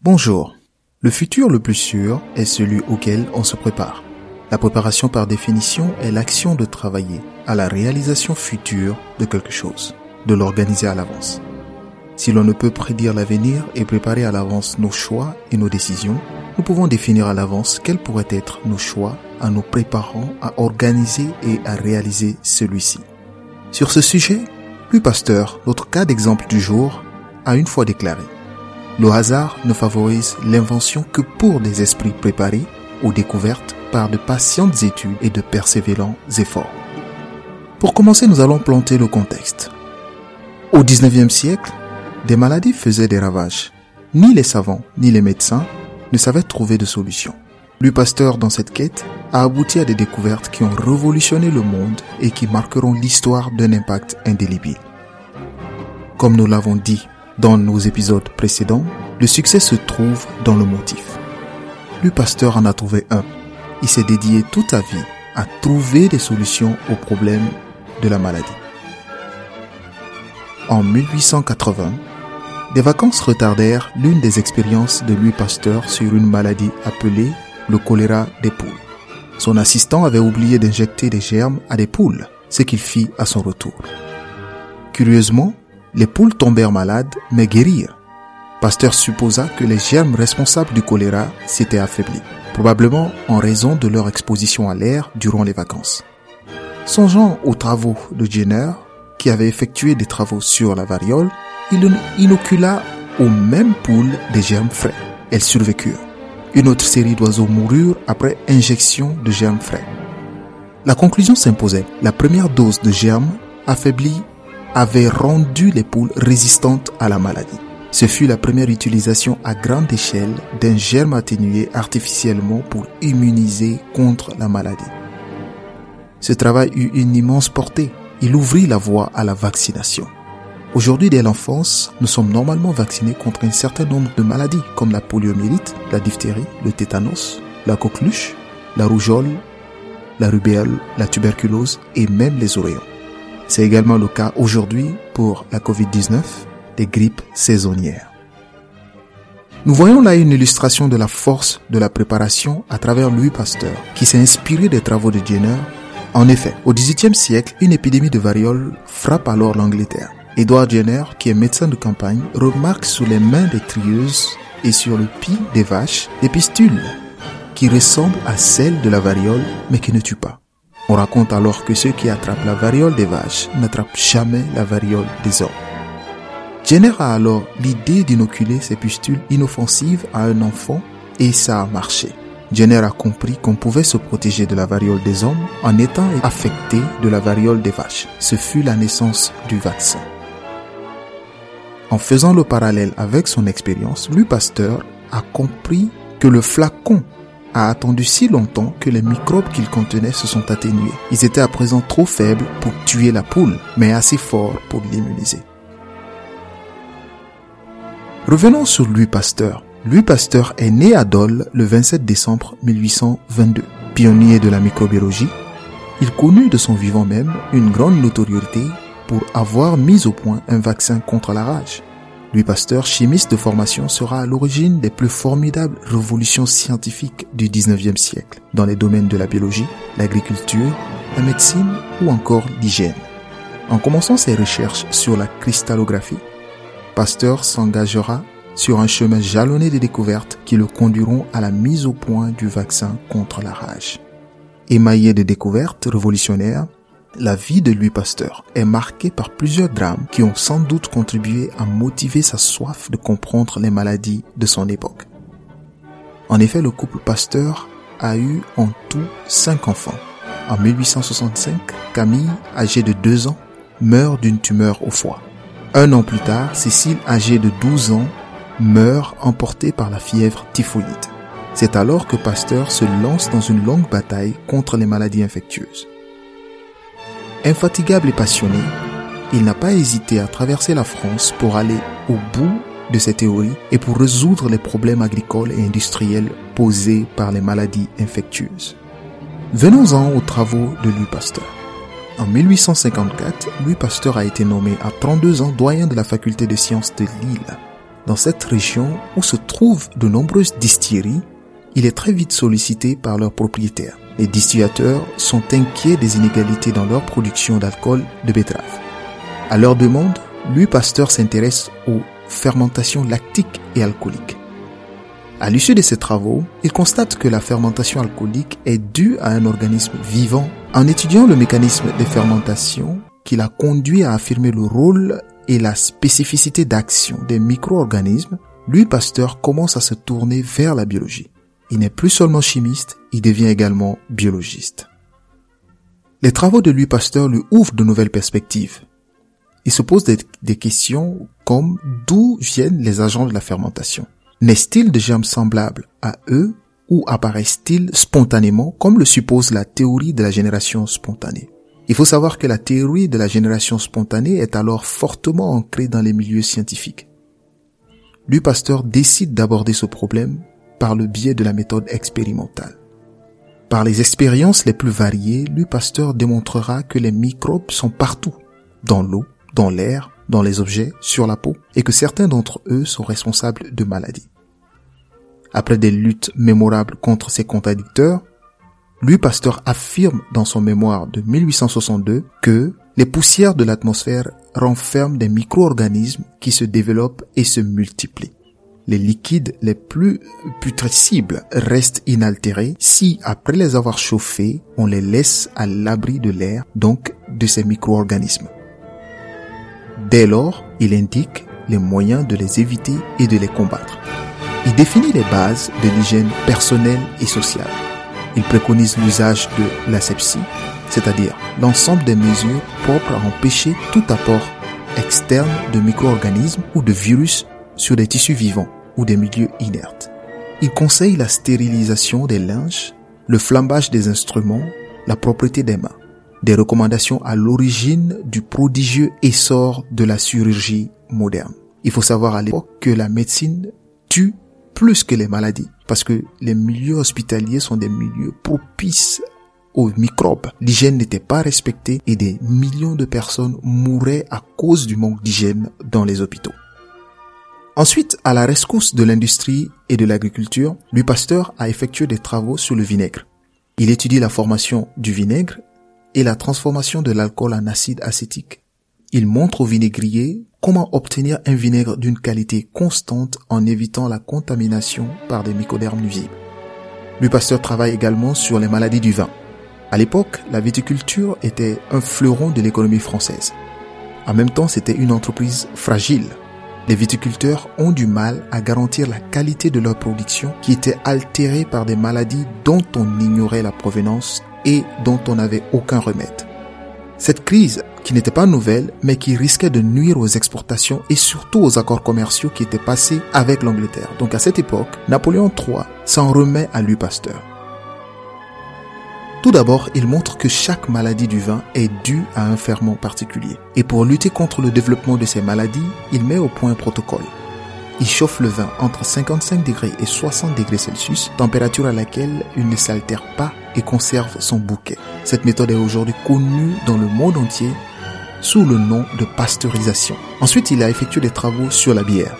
Bonjour. Le futur le plus sûr est celui auquel on se prépare. La préparation par définition est l'action de travailler à la réalisation future de quelque chose, de l'organiser à l'avance. Si l'on ne peut prédire l'avenir et préparer à l'avance nos choix et nos décisions, nous pouvons définir à l'avance quels pourraient être nos choix en nous préparant à organiser et à réaliser celui-ci. Sur ce sujet, Louis Pasteur, notre cas d'exemple du jour, a une fois déclaré Le hasard ne favorise l'invention que pour des esprits préparés aux découvertes par de patientes études et de persévérants efforts. Pour commencer, nous allons planter le contexte. Au 19e siècle, des maladies faisaient des ravages. Ni les savants, ni les médecins ne savait trouver de solution. Louis Pasteur, dans cette quête, a abouti à des découvertes qui ont révolutionné le monde et qui marqueront l'histoire d'un impact indélébile. Comme nous l'avons dit dans nos épisodes précédents, le succès se trouve dans le motif. Louis Pasteur en a trouvé un. Il s'est dédié toute sa vie à trouver des solutions aux problèmes de la maladie. En 1880, des vacances retardèrent l'une des expériences de Louis Pasteur sur une maladie appelée le choléra des poules. Son assistant avait oublié d'injecter des germes à des poules, ce qu'il fit à son retour. Curieusement, les poules tombèrent malades mais guérirent. Pasteur supposa que les germes responsables du choléra s'étaient affaiblis, probablement en raison de leur exposition à l'air durant les vacances. Songeant aux travaux de Jenner, qui avait effectué des travaux sur la variole, il inocula aux mêmes poules des germes frais. Elles survécurent. Une autre série d'oiseaux moururent après injection de germes frais. La conclusion s'imposait. La première dose de germes affaiblis avait rendu les poules résistantes à la maladie. Ce fut la première utilisation à grande échelle d'un germe atténué artificiellement pour immuniser contre la maladie. Ce travail eut une immense portée. Il ouvrit la voie à la vaccination. Aujourd'hui, dès l'enfance, nous sommes normalement vaccinés contre un certain nombre de maladies comme la poliomyélite, la diphtérie, le tétanos, la coqueluche, la rougeole, la rubéole, la tuberculose et même les oreillons. C'est également le cas aujourd'hui pour la COVID-19, des grippes saisonnières. Nous voyons là une illustration de la force de la préparation à travers Louis Pasteur, qui s'est inspiré des travaux de Jenner. En effet, au XVIIIe siècle, une épidémie de variole frappe alors l'Angleterre. Edward Jenner, qui est médecin de campagne, remarque sous les mains des trieuses et sur le pis des vaches des pistules qui ressemblent à celles de la variole mais qui ne tuent pas. On raconte alors que ceux qui attrapent la variole des vaches n'attrapent jamais la variole des hommes. Jenner a alors l'idée d'inoculer ces pustules inoffensives à un enfant et ça a marché. Jenner a compris qu'on pouvait se protéger de la variole des hommes en étant affecté de la variole des vaches. Ce fut la naissance du vaccin. En faisant le parallèle avec son expérience, Louis Pasteur a compris que le flacon a attendu si longtemps que les microbes qu'il contenait se sont atténués. Ils étaient à présent trop faibles pour tuer la poule, mais assez forts pour l'immuniser. Revenons sur Louis Pasteur. Louis Pasteur est né à Dole le 27 décembre 1822. Pionnier de la microbiologie, il connut de son vivant même une grande notoriété pour avoir mis au point un vaccin contre la rage. Louis Pasteur, chimiste de formation, sera à l'origine des plus formidables révolutions scientifiques du 19e siècle dans les domaines de la biologie, l'agriculture, la médecine ou encore l'hygiène. En commençant ses recherches sur la cristallographie, Pasteur s'engagera sur un chemin jalonné de découvertes qui le conduiront à la mise au point du vaccin contre la rage. Émaillé de découvertes révolutionnaires, la vie de Louis Pasteur est marquée par plusieurs drames qui ont sans doute contribué à motiver sa soif de comprendre les maladies de son époque. En effet, le couple Pasteur a eu en tout cinq enfants. En 1865, Camille, âgée de deux ans, meurt d'une tumeur au foie. Un an plus tard, Cécile, âgée de 12 ans, meurt emportée par la fièvre typhoïde. C'est alors que Pasteur se lance dans une longue bataille contre les maladies infectieuses. Infatigable et passionné, il n'a pas hésité à traverser la France pour aller au bout de ses théories et pour résoudre les problèmes agricoles et industriels posés par les maladies infectieuses. Venons-en aux travaux de Louis Pasteur. En 1854, Louis Pasteur a été nommé à 32 ans doyen de la faculté de sciences de Lille. Dans cette région où se trouvent de nombreuses distilleries, il est très vite sollicité par leurs propriétaires. Les distillateurs sont inquiets des inégalités dans leur production d'alcool de betterave. À leur demande, Louis Pasteur s'intéresse aux fermentations lactiques et alcooliques. À l'issue de ses travaux, il constate que la fermentation alcoolique est due à un organisme vivant. En étudiant le mécanisme des fermentations, qu'il a conduit à affirmer le rôle et la spécificité d'action des micro-organismes, Louis Pasteur commence à se tourner vers la biologie. Il n'est plus seulement chimiste, il devient également biologiste. Les travaux de Louis Pasteur lui ouvrent de nouvelles perspectives. Il se pose des, questions comme d'où viennent les agents de la fermentation? Naissent-ils de germes semblables à eux ou apparaissent-ils spontanément comme le suppose la théorie de la génération spontanée? Il faut savoir que la théorie de la génération spontanée est alors fortement ancrée dans les milieux scientifiques. Louis Pasteur décide d'aborder ce problème par le biais de la méthode expérimentale. Par les expériences les plus variées, Louis Pasteur démontrera que les microbes sont partout, dans l'eau, dans l'air, dans les objets, sur la peau, et que certains d'entre eux sont responsables de maladies. Après des luttes mémorables contre ses contradicteurs, Louis Pasteur affirme dans son mémoire de 1862 que les poussières de l'atmosphère renferment des micro-organismes qui se développent et se multiplient. Les liquides les plus putrescibles restent inaltérés si, après les avoir chauffés, on les laisse à l'abri de l'air, donc de ces micro-organismes. Dès lors, il indique les moyens de les éviter et de les combattre. Il définit les bases de l'hygiène personnelle et sociale. Il préconise l'usage de l'asepsie, c'est-à-dire l'ensemble des mesures propres à empêcher tout apport externe de micro-organismes ou de virus sur des tissus vivants ou des milieux inertes. Il conseille la stérilisation des linges, le flambage des instruments, la propreté des mains des recommandations à l'origine du prodigieux essor de la chirurgie moderne. Il faut savoir à l'époque que la médecine tue plus que les maladies parce que les milieux hospitaliers sont des milieux propices aux microbes. L'hygiène n'était pas respectée et des millions de personnes mouraient à cause du manque d'hygiène dans les hôpitaux. Ensuite, à la rescousse de l'industrie et de l'agriculture, Louis Pasteur a effectué des travaux sur le vinaigre. Il étudie la formation du vinaigre et la transformation de l'alcool en acide acétique. Il montre au vinaigrier comment obtenir un vinaigre d'une qualité constante en évitant la contamination par des mycodermes nuisibles. Louis Pasteur travaille également sur les maladies du vin. À l'époque, la viticulture était un fleuron de l'économie française. En même temps, c'était une entreprise fragile. Les viticulteurs ont du mal à garantir la qualité de leur production qui était altérée par des maladies dont on ignorait la provenance et dont on n'avait aucun remède. Cette crise, qui n'était pas nouvelle, mais qui risquait de nuire aux exportations et surtout aux accords commerciaux qui étaient passés avec l'Angleterre. Donc à cette époque, Napoléon III s'en remet à Louis Pasteur. Tout d'abord, il montre que chaque maladie du vin est due à un ferment particulier. Et pour lutter contre le développement de ces maladies, il met au point un protocole. Il chauffe le vin entre 55 degrés et 60 degrés Celsius, température à laquelle il ne s'altère pas et conserve son bouquet. Cette méthode est aujourd'hui connue dans le monde entier sous le nom de pasteurisation. Ensuite, il a effectué des travaux sur la bière.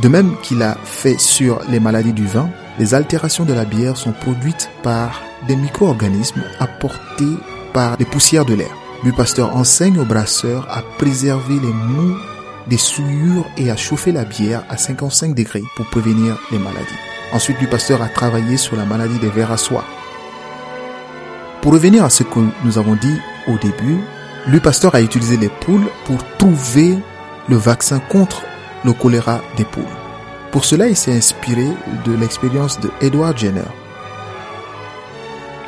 De même qu'il a fait sur les maladies du vin, les altérations de la bière sont produites par des micro-organismes apportés par les poussières de l'air. Le pasteur enseigne aux brasseurs à préserver les mous des souillures et à chauffer la bière à 55 degrés pour prévenir les maladies. Ensuite, le pasteur a travaillé sur la maladie des vers à soie. Pour revenir à ce que nous avons dit au début, le pasteur a utilisé les poules pour trouver le vaccin contre le choléra des poules. Pour cela, il s'est inspiré de l'expérience de Edward Jenner,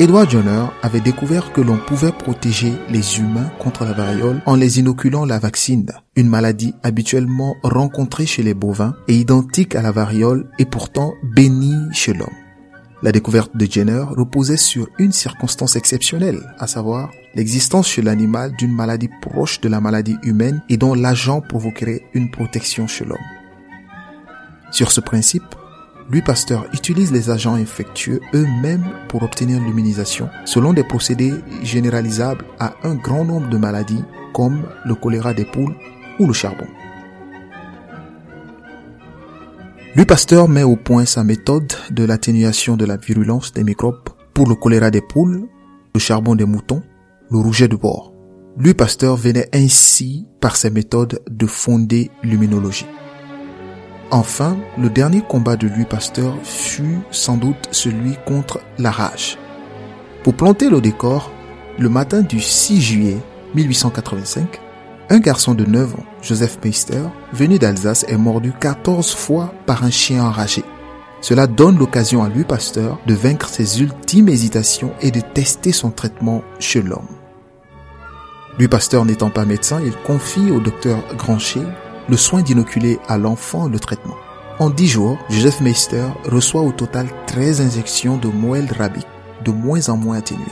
Edward Jenner avait découvert que l'on pouvait protéger les humains contre la variole en les inoculant la vaccine, une maladie habituellement rencontrée chez les bovins et identique à la variole et pourtant bénie chez l'homme. La découverte de Jenner reposait sur une circonstance exceptionnelle, à savoir l'existence chez l'animal d'une maladie proche de la maladie humaine et dont l'agent provoquerait une protection chez l'homme. Sur ce principe, Louis Pasteur utilise les agents infectieux eux-mêmes pour obtenir l'immunisation selon des procédés généralisables à un grand nombre de maladies comme le choléra des poules ou le charbon. Louis Pasteur met au point sa méthode de l'atténuation de la virulence des microbes pour le choléra des poules, le charbon des moutons, le rouget de bord. Louis Pasteur venait ainsi, par ses méthodes, de fonder l'immunologie. Enfin, le dernier combat de Louis Pasteur fut sans doute celui contre la rage. Pour planter le décor, le matin du 6 juillet 1885, un garçon de 9 ans, Joseph Meister, venu d'Alsace, est mordu 14 fois par un chien enragé. Cela donne l'occasion à Louis Pasteur de vaincre ses ultimes hésitations et de tester son traitement chez l'homme. Louis Pasteur n'étant pas médecin, il confie au docteur Grancher le soin d'inoculer à l'enfant le traitement. En 10 jours, Joseph Meister reçoit au total 13 injections de moelle rabique, de moins en moins atténuées.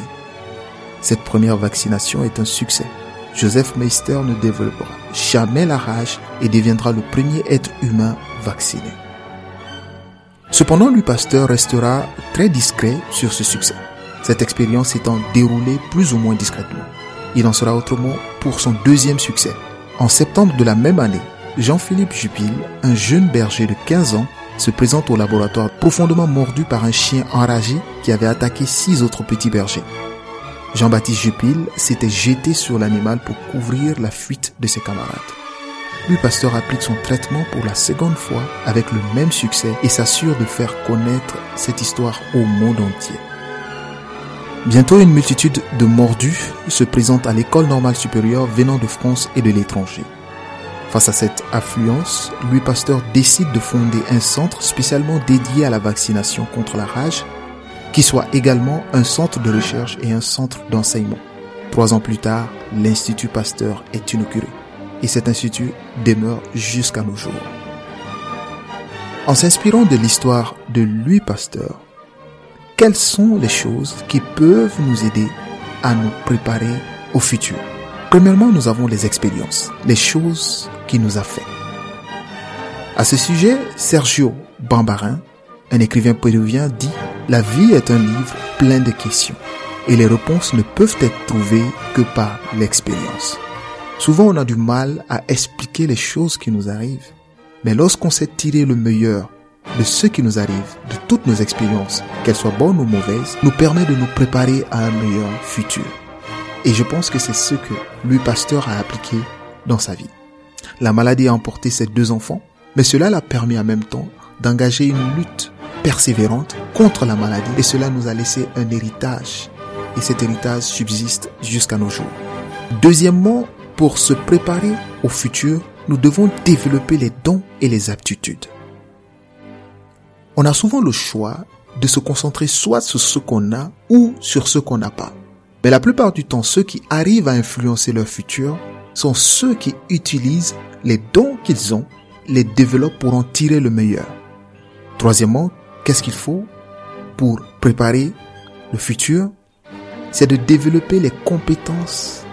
Cette première vaccination est un succès. Joseph Meister ne développera jamais la rage et deviendra le premier être humain vacciné. Cependant, Louis Pasteur restera très discret sur ce succès, cette expérience étant déroulée plus ou moins discrètement. Il en sera autrement pour son deuxième succès. En septembre de la même année, Jean-Philippe Jupil, un jeune berger de 15 ans, se présente au laboratoire profondément mordu par un chien enragé qui avait attaqué six autres petits bergers. Jean-Baptiste Jupil s'était jeté sur l'animal pour couvrir la fuite de ses camarades. Louis Pasteur applique son traitement pour la seconde fois avec le même succès et s'assure de faire connaître cette histoire au monde entier. Bientôt, une multitude de mordus se présente à l'école normale supérieure venant de France et de l'étranger. Face à cette affluence, Louis Pasteur décide de fonder un centre spécialement dédié à la vaccination contre la rage qui soit également un centre de recherche et un centre d'enseignement. Trois ans plus tard, l'Institut Pasteur est inauguré et cet institut demeure jusqu'à nos jours. En s'inspirant de l'histoire de Louis Pasteur, quelles sont les choses qui peuvent nous aider à nous préparer au futur? Premièrement, nous avons les expériences, les choses qui nous a fait. À ce sujet, Sergio Bambarin, un écrivain péruvien, dit la vie est un livre plein de questions et les réponses ne peuvent être trouvées que par l'expérience. Souvent on a du mal à expliquer les choses qui nous arrivent, mais lorsqu'on sait tirer le meilleur de ce qui nous arrive, de toutes nos expériences, qu'elles soient bonnes ou mauvaises, nous permet de nous préparer à un meilleur futur. Et je pense que c'est ce que Louis Pasteur a appliqué dans sa vie. La maladie a emporté ses deux enfants, mais cela l'a permis en même temps d'engager une lutte persévérante contre la maladie et cela nous a laissé un héritage et cet héritage subsiste jusqu'à nos jours. Deuxièmement, pour se préparer au futur, nous devons développer les dons et les aptitudes. On a souvent le choix de se concentrer soit sur ce qu'on a ou sur ce qu'on n'a pas. Mais la plupart du temps, ceux qui arrivent à influencer leur futur sont ceux qui utilisent les dons qu'ils ont, les développent pour en tirer le meilleur. Troisièmement, qu'est-ce qu'il faut pour préparer le futur? C'est de développer les compétences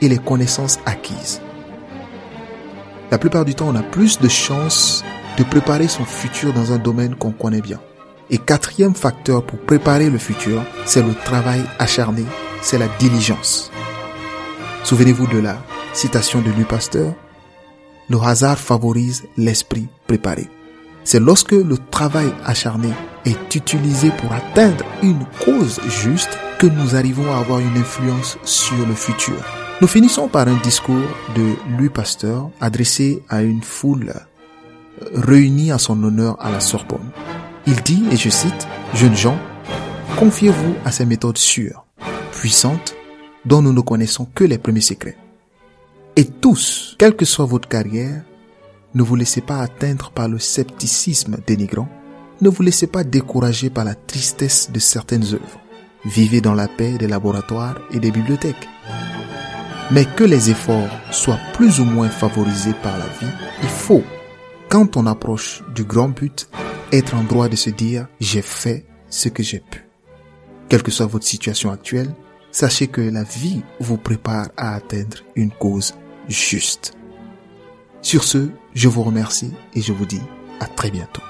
et les connaissances acquises. La plupart du temps, on a plus de chances de préparer son futur dans un domaine qu'on connaît bien. Et quatrième facteur pour préparer le futur, c'est le travail acharné, c'est la diligence. Souvenez-vous de la citation de Louis Pasteur, le hasard favorise l'esprit préparé. C'est lorsque le travail acharné est utilisé pour atteindre une cause juste que nous arrivons à avoir une influence sur le futur. Nous finissons par un discours de Louis Pasteur adressé à une foule réunie à son honneur à la Sorbonne. Il dit, et je cite, Jeunes gens, confiez-vous à ces méthodes sûres, puissantes, dont nous ne connaissons que les premiers secrets. Et tous, quelle que soit votre carrière, ne vous laissez pas atteindre par le scepticisme dénigrant. Ne vous laissez pas décourager par la tristesse de certaines œuvres. Vivez dans la paix des laboratoires et des bibliothèques. Mais que les efforts soient plus ou moins favorisés par la vie, il faut, quand on approche du grand but, être en droit de se dire j'ai fait ce que j'ai pu. Quelle que soit votre situation actuelle, sachez que la vie vous prépare à atteindre une cause juste. Sur ce, je vous remercie et je vous dis à très bientôt.